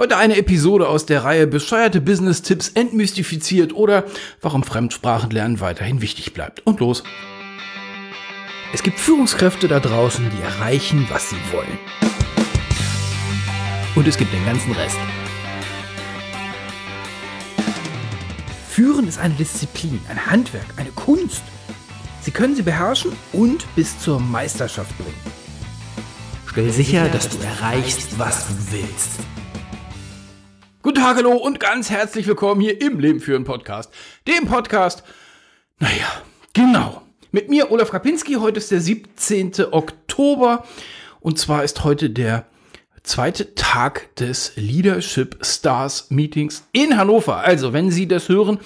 Heute eine Episode aus der Reihe Bescheuerte Business-Tipps entmystifiziert oder warum Fremdsprachenlernen weiterhin wichtig bleibt. Und los! Es gibt Führungskräfte da draußen, die erreichen, was sie wollen. Und es gibt den ganzen Rest. Führen ist eine Disziplin, ein Handwerk, eine Kunst. Sie können sie beherrschen und bis zur Meisterschaft bringen. Stell sicher, dass du erreichst, was du willst. Tag, hallo und ganz herzlich willkommen hier im Leben führen Podcast. Dem Podcast, naja, genau. Mit mir, Olaf Kapinski. Heute ist der 17. Oktober. Und zwar ist heute der zweite Tag des Leadership Stars Meetings in Hannover. Also, wenn Sie das hören,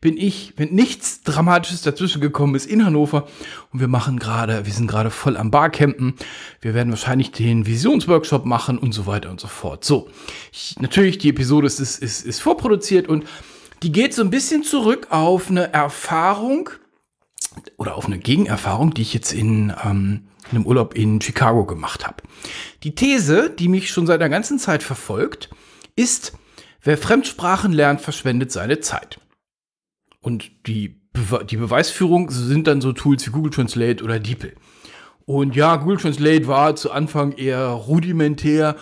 bin ich, wenn nichts Dramatisches dazwischen gekommen ist, in Hannover. Und wir machen gerade, wir sind gerade voll am Barcampen. Wir werden wahrscheinlich den Visionsworkshop machen und so weiter und so fort. So, ich, natürlich, die Episode ist, ist, ist, ist vorproduziert und die geht so ein bisschen zurück auf eine Erfahrung oder auf eine Gegenerfahrung, die ich jetzt in, ähm, in einem Urlaub in Chicago gemacht habe. Die These, die mich schon seit einer ganzen Zeit verfolgt, ist, wer Fremdsprachen lernt, verschwendet seine Zeit. Und die, Be die Beweisführung sind dann so Tools wie Google Translate oder DeepL. Und ja, Google Translate war zu Anfang eher rudimentär.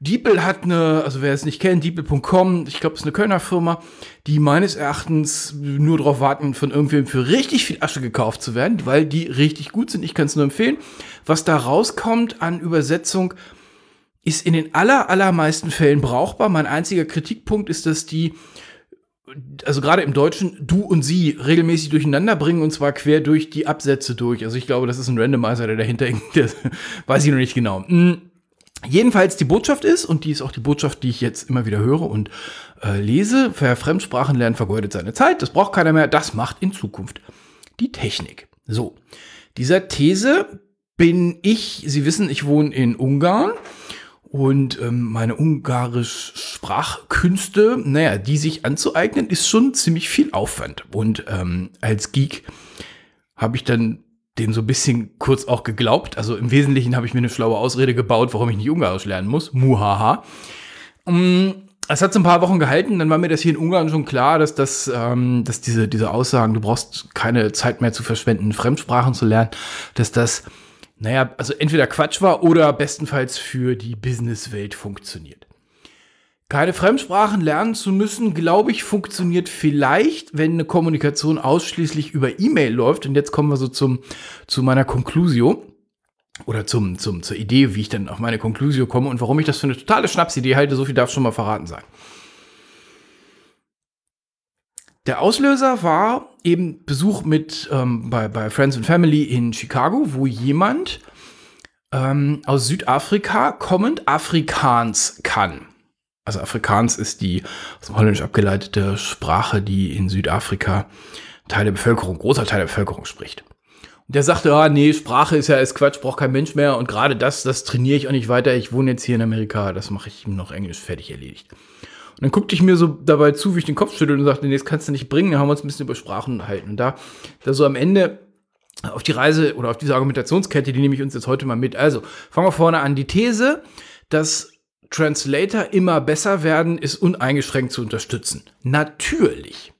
DeepL hat eine, also wer es nicht kennt, DeepL.com, ich glaube, ist eine Kölner Firma, die meines Erachtens nur darauf warten, von irgendwem für richtig viel Asche gekauft zu werden, weil die richtig gut sind. Ich kann es nur empfehlen. Was da rauskommt an Übersetzung, ist in den aller, allermeisten Fällen brauchbar. Mein einziger Kritikpunkt ist, dass die also gerade im Deutschen, du und sie regelmäßig durcheinander bringen und zwar quer durch die Absätze durch. Also ich glaube, das ist ein Randomizer, der dahinter hängt. weiß ich noch nicht genau. Mhm. Jedenfalls die Botschaft ist, und die ist auch die Botschaft, die ich jetzt immer wieder höre und äh, lese, wer Fremdsprachen lernt, vergeudet seine Zeit, das braucht keiner mehr, das macht in Zukunft die Technik. So, dieser These bin ich, Sie wissen, ich wohne in Ungarn und ähm, meine ungarisch Sprachkünste, naja, die sich anzueignen, ist schon ziemlich viel Aufwand. Und ähm, als Geek habe ich dann dem so ein bisschen kurz auch geglaubt. Also im Wesentlichen habe ich mir eine schlaue Ausrede gebaut, warum ich nicht Ungarisch lernen muss. Muhaha. Um, es hat so ein paar Wochen gehalten, dann war mir das hier in Ungarn schon klar, dass das, ähm, dass diese, diese Aussagen, du brauchst keine Zeit mehr zu verschwenden, Fremdsprachen zu lernen, dass das naja, also entweder Quatsch war oder bestenfalls für die Businesswelt funktioniert. Keine Fremdsprachen lernen zu müssen, glaube ich, funktioniert vielleicht, wenn eine Kommunikation ausschließlich über E-Mail läuft. Und jetzt kommen wir so zum, zu meiner Conclusio oder zum, zum, zur Idee, wie ich dann auf meine Conclusio komme und warum ich das für eine totale Schnapsidee halte. So viel darf schon mal verraten sein. Der Auslöser war eben Besuch mit ähm, bei, bei Friends and Family in Chicago, wo jemand ähm, aus Südafrika kommend Afrikaans kann. Also Afrikaans ist die aus dem Holländisch abgeleitete Sprache, die in Südafrika Teil der Bevölkerung, großer Teil der Bevölkerung spricht. Und der sagte, ah, nee, Sprache ist ja ist Quatsch, braucht kein Mensch mehr. Und gerade das, das trainiere ich auch nicht weiter. Ich wohne jetzt hier in Amerika, das mache ich noch Englisch fertig erledigt. Und dann guckte ich mir so dabei zu, wie ich den Kopf schüttel und sagte, nee, das kannst du nicht bringen, dann haben wir uns ein bisschen über Sprachen unterhalten. Und da, da so am Ende auf die Reise oder auf diese Argumentationskette, die nehme ich uns jetzt heute mal mit. Also, fangen wir vorne an. Die These, dass Translator immer besser werden, ist uneingeschränkt zu unterstützen. Natürlich.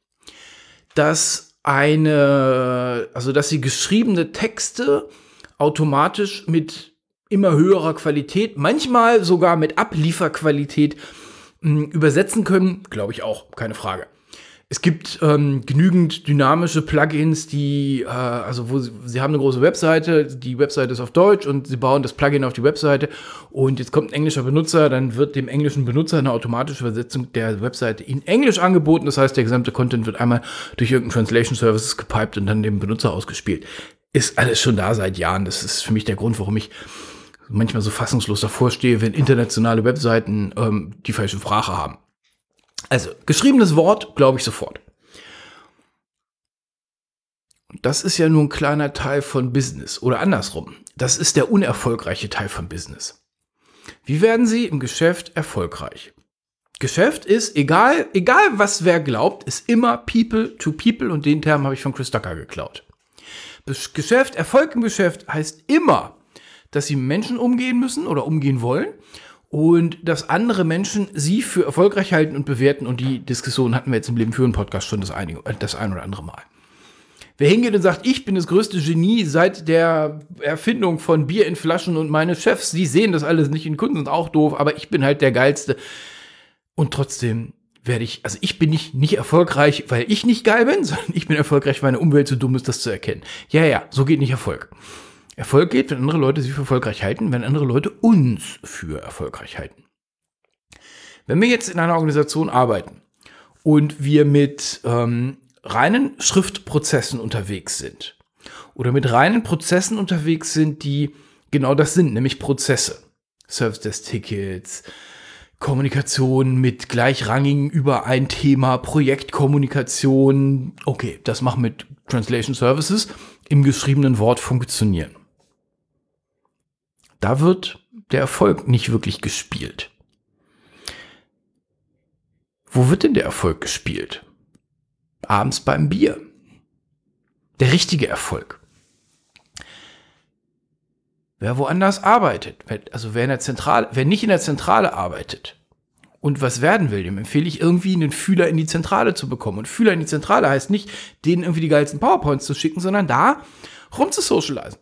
Dass eine, also dass sie geschriebene Texte automatisch mit immer höherer Qualität, manchmal sogar mit Ablieferqualität übersetzen können, glaube ich auch, keine Frage. Es gibt ähm, genügend dynamische Plugins, die, äh, also wo sie, sie haben eine große Webseite, die Webseite ist auf Deutsch und sie bauen das Plugin auf die Webseite und jetzt kommt ein englischer Benutzer, dann wird dem englischen Benutzer eine automatische Übersetzung der Webseite in Englisch angeboten. Das heißt, der gesamte Content wird einmal durch irgendeinen Translation Services gepiped und dann dem Benutzer ausgespielt. Ist alles schon da seit Jahren. Das ist für mich der Grund, warum ich manchmal so fassungslos davor stehe, wenn internationale Webseiten ähm, die falsche Sprache haben. Also, geschriebenes Wort, glaube ich sofort. Das ist ja nur ein kleiner Teil von Business oder andersrum. Das ist der unerfolgreiche Teil von Business. Wie werden Sie im Geschäft erfolgreich? Geschäft ist, egal, egal was wer glaubt, ist immer People to People und den Term habe ich von Chris Ducker geklaut. Geschäft, Erfolg im Geschäft heißt immer dass sie Menschen umgehen müssen oder umgehen wollen und dass andere Menschen sie für erfolgreich halten und bewerten. Und die Diskussion hatten wir jetzt im Leben für einen Podcast schon das, einige, das ein oder andere Mal. Wer hingeht und sagt, ich bin das größte Genie seit der Erfindung von Bier in Flaschen und meine Chefs, die sehen das alles nicht in Kunden, sind auch doof, aber ich bin halt der Geilste. Und trotzdem werde ich, also ich bin nicht, nicht erfolgreich, weil ich nicht geil bin, sondern ich bin erfolgreich, weil meine Umwelt zu dumm ist, das zu erkennen. Ja, ja, so geht nicht Erfolg. Erfolg geht, wenn andere Leute sie für erfolgreich halten, wenn andere Leute uns für erfolgreich halten. Wenn wir jetzt in einer Organisation arbeiten und wir mit ähm, reinen Schriftprozessen unterwegs sind oder mit reinen Prozessen unterwegs sind, die genau das sind, nämlich Prozesse. Service Desk Tickets, Kommunikation mit gleichrangigen über ein Thema, Projektkommunikation. Okay, das macht mit Translation Services im geschriebenen Wort funktionieren. Da wird der Erfolg nicht wirklich gespielt. Wo wird denn der Erfolg gespielt? abends beim Bier. Der richtige Erfolg. Wer woanders arbeitet, also wer, in der Zentrale, wer nicht in der Zentrale arbeitet und was werden will, dem empfehle ich irgendwie einen Fühler in die Zentrale zu bekommen. Und Fühler in die Zentrale heißt nicht, denen irgendwie die geilsten PowerPoints zu schicken, sondern da rum zu socialisen.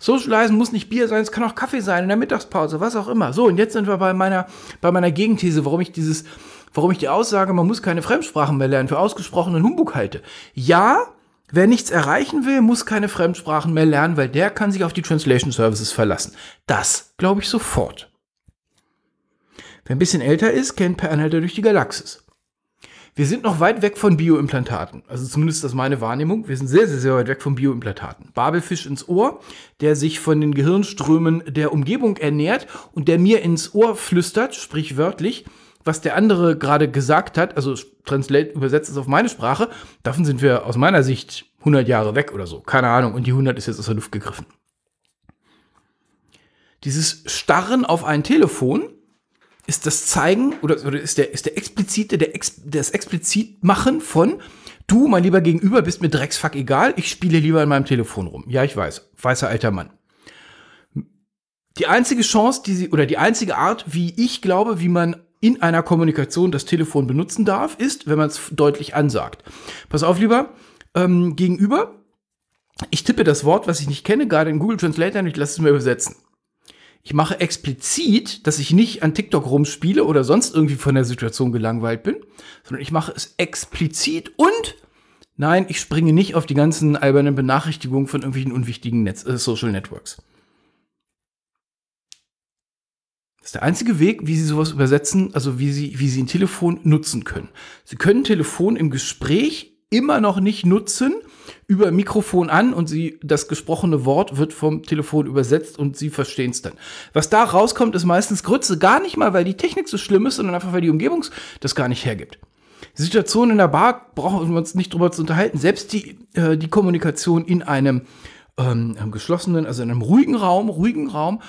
Socializen muss nicht Bier sein, es kann auch Kaffee sein in der Mittagspause, was auch immer. So, und jetzt sind wir bei meiner, bei meiner Gegenthese, warum ich dieses warum ich die Aussage, man muss keine Fremdsprachen mehr lernen, für ausgesprochenen Humbug halte. Ja, wer nichts erreichen will, muss keine Fremdsprachen mehr lernen, weil der kann sich auf die Translation Services verlassen. Das glaube ich sofort. Wer ein bisschen älter ist, kennt Per Anhalter durch die Galaxis. Wir sind noch weit weg von Bioimplantaten. Also zumindest das ist meine Wahrnehmung. Wir sind sehr, sehr, sehr weit weg von Bioimplantaten. Babelfisch ins Ohr, der sich von den Gehirnströmen der Umgebung ernährt und der mir ins Ohr flüstert, sprichwörtlich, was der andere gerade gesagt hat, also translate, übersetzt es auf meine Sprache, davon sind wir aus meiner Sicht 100 Jahre weg oder so. Keine Ahnung. Und die 100 ist jetzt aus der Luft gegriffen. Dieses Starren auf ein Telefon ist das Zeigen oder, oder ist der, ist der explizite, der ex, das explizit machen von du, mein lieber Gegenüber, bist mir drecksfuck egal, ich spiele lieber in meinem Telefon rum. Ja, ich weiß. Weißer alter Mann. Die einzige Chance, die sie, oder die einzige Art, wie ich glaube, wie man in einer Kommunikation das Telefon benutzen darf, ist, wenn man es deutlich ansagt. Pass auf, lieber ähm, Gegenüber. Ich tippe das Wort, was ich nicht kenne, gerade in Google Translator und ich lasse es mir übersetzen. Ich mache explizit, dass ich nicht an TikTok rumspiele oder sonst irgendwie von der Situation gelangweilt bin, sondern ich mache es explizit und nein, ich springe nicht auf die ganzen albernen Benachrichtigungen von irgendwelchen unwichtigen Netz, äh, Social Networks. Das ist der einzige Weg, wie Sie sowas übersetzen, also wie Sie, wie Sie ein Telefon nutzen können. Sie können Telefon im Gespräch immer noch nicht nutzen, über Mikrofon an und sie, das gesprochene Wort wird vom Telefon übersetzt und sie verstehen es dann. Was da rauskommt, ist meistens Grütze. Gar nicht mal, weil die Technik so schlimm ist, sondern einfach, weil die Umgebung das gar nicht hergibt. Die Situation in der Bar brauchen wir uns nicht drüber zu unterhalten. Selbst die, äh, die Kommunikation in einem ähm, geschlossenen, also in einem ruhigen Raum, ruhigen Raum,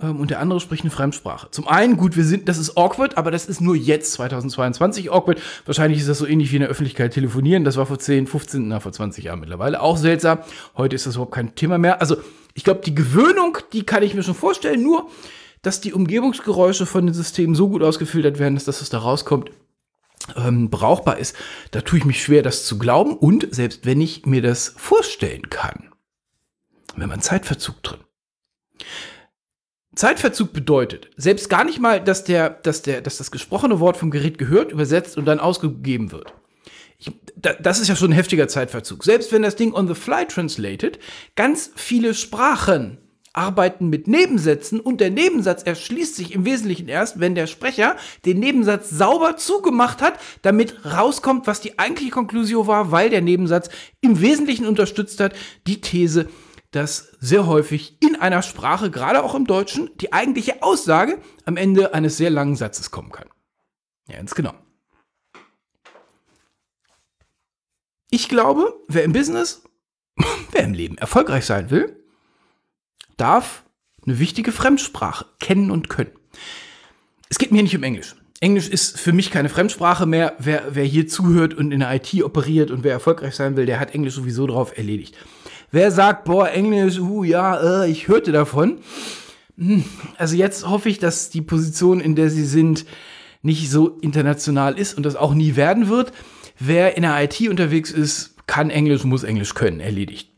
ähm, und der andere spricht eine Fremdsprache. Zum einen, gut, wir sind, das ist awkward, aber das ist nur jetzt 2022 awkward. Wahrscheinlich ist das so ähnlich wie in der Öffentlichkeit telefonieren. Das war vor 10, 15, na, vor 20 Jahren mittlerweile auch seltsam. Heute ist das überhaupt kein Thema mehr. Also, ich glaube, die Gewöhnung, die kann ich mir schon vorstellen, nur, dass die Umgebungsgeräusche von den Systemen so gut ausgefiltert werden, dass das, was da rauskommt, ähm, brauchbar ist. Da tue ich mich schwer, das zu glauben. Und selbst wenn ich mir das vorstellen kann, wenn man Zeitverzug drin. Zeitverzug bedeutet, selbst gar nicht mal, dass, der, dass, der, dass das gesprochene Wort vom Gerät gehört, übersetzt und dann ausgegeben wird. Ich, da, das ist ja schon ein heftiger Zeitverzug. Selbst wenn das Ding on the fly translated, ganz viele Sprachen arbeiten mit Nebensätzen und der Nebensatz erschließt sich im Wesentlichen erst, wenn der Sprecher den Nebensatz sauber zugemacht hat, damit rauskommt, was die eigentliche Konklusion war, weil der Nebensatz im Wesentlichen unterstützt hat, die These, dass sehr häufig in einer Sprache, gerade auch im Deutschen, die eigentliche Aussage am Ende eines sehr langen Satzes kommen kann. Ja, ganz genau. Ich glaube, wer im Business, wer im Leben erfolgreich sein will, darf eine wichtige Fremdsprache kennen und können. Es geht mir nicht um Englisch. Englisch ist für mich keine Fremdsprache mehr. Wer, wer hier zuhört und in der IT operiert und wer erfolgreich sein will, der hat Englisch sowieso drauf erledigt. Wer sagt, boah, Englisch, uh, ja, äh, ich hörte davon. Also jetzt hoffe ich, dass die Position, in der Sie sind, nicht so international ist und das auch nie werden wird. Wer in der IT unterwegs ist, kann Englisch, muss Englisch können, erledigt.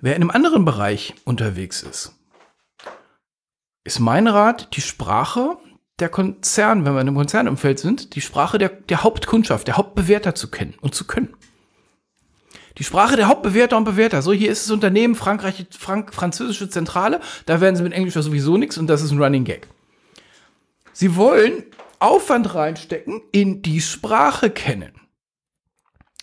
Wer in einem anderen Bereich unterwegs ist, ist mein Rat, die Sprache der Konzern, wenn wir in einem Konzernumfeld sind, die Sprache der, der Hauptkundschaft, der Hauptbewerter zu kennen und zu können. Die Sprache der Hauptbewerter und Bewerter. So, hier ist das Unternehmen Frankreich, Frank, französische Zentrale. Da werden sie mit Englisch sowieso nichts und das ist ein Running Gag. Sie wollen Aufwand reinstecken in die Sprache kennen.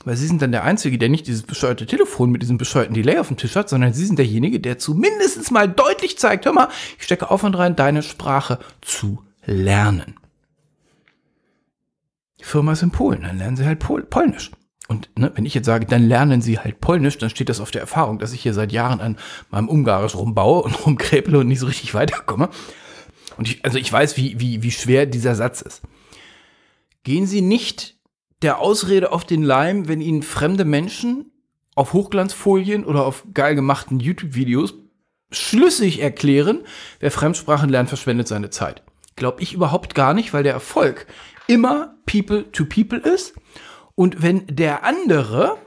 Weil sie sind dann der Einzige, der nicht dieses bescheuerte Telefon mit diesem bescheuerten Delay auf dem Tisch hat, sondern sie sind derjenige, der zumindest mal deutlich zeigt, hör mal, ich stecke Aufwand rein, deine Sprache zu lernen. Die Firma ist in Polen, dann lernen sie halt Pol Polnisch. Und ne, wenn ich jetzt sage, dann lernen sie halt Polnisch, dann steht das auf der Erfahrung, dass ich hier seit Jahren an meinem Ungarisch rumbaue und rumkräble und nicht so richtig weiterkomme. Und ich, also ich weiß, wie, wie, wie schwer dieser Satz ist. Gehen Sie nicht der Ausrede auf den Leim, wenn ihnen fremde Menschen auf Hochglanzfolien oder auf geil gemachten YouTube-Videos schlüssig erklären, wer Fremdsprachen lernt, verschwendet seine Zeit. Glaube ich überhaupt gar nicht, weil der Erfolg immer People to People ist. Und wenn der andere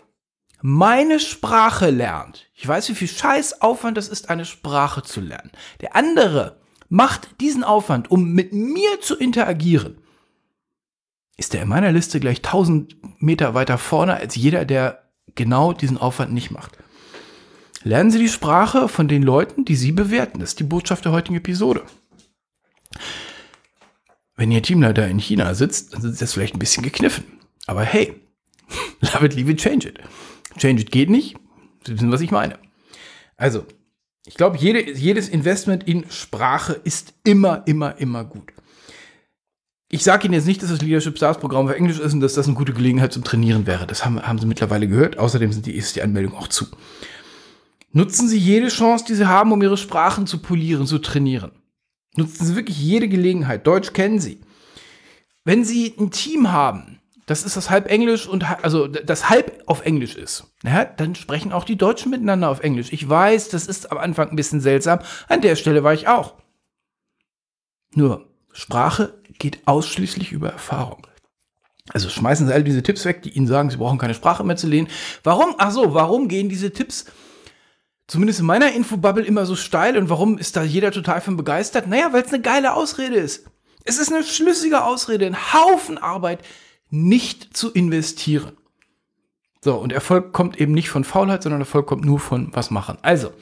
meine Sprache lernt, ich weiß, wie viel Scheiß Aufwand das ist, eine Sprache zu lernen. Der andere macht diesen Aufwand, um mit mir zu interagieren ist er in meiner Liste gleich 1000 Meter weiter vorne als jeder, der genau diesen Aufwand nicht macht. Lernen Sie die Sprache von den Leuten, die Sie bewerten. Das ist die Botschaft der heutigen Episode. Wenn Ihr Teamleiter in China sitzt, dann ist das vielleicht ein bisschen gekniffen. Aber hey, love it, leave it, change it. Change it geht nicht. Sie wissen, was ich meine. Also, ich glaube, jede, jedes Investment in Sprache ist immer, immer, immer gut ich sage Ihnen jetzt nicht, dass das Leadership Stars Programm für Englisch ist und dass das eine gute Gelegenheit zum Trainieren wäre. Das haben, haben Sie mittlerweile gehört. Außerdem sind die, ist die Anmeldung auch zu. Nutzen Sie jede Chance, die Sie haben, um Ihre Sprachen zu polieren, zu trainieren. Nutzen Sie wirklich jede Gelegenheit. Deutsch kennen Sie. Wenn Sie ein Team haben, das ist das halb Englisch und also das halb auf Englisch ist, ja, dann sprechen auch die Deutschen miteinander auf Englisch. Ich weiß, das ist am Anfang ein bisschen seltsam. An der Stelle war ich auch. Nur Sprache geht ausschließlich über Erfahrung. Also schmeißen Sie all diese Tipps weg, die Ihnen sagen, Sie brauchen keine Sprache mehr zu lernen. Warum? Ach so, warum gehen diese Tipps zumindest in meiner Infobubble immer so steil und warum ist da jeder total von begeistert? Naja, weil es eine geile Ausrede ist. Es ist eine schlüssige Ausrede, ein Haufen Arbeit nicht zu investieren. So, und Erfolg kommt eben nicht von Faulheit, sondern Erfolg kommt nur von was machen. Also,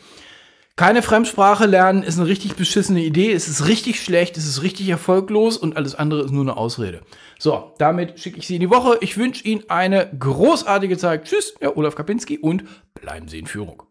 keine Fremdsprache lernen ist eine richtig beschissene Idee. Es ist richtig schlecht, es ist richtig erfolglos und alles andere ist nur eine Ausrede. So, damit schicke ich Sie in die Woche. Ich wünsche Ihnen eine großartige Zeit. Tschüss, Herr Olaf Kapinski und bleiben Sie in Führung.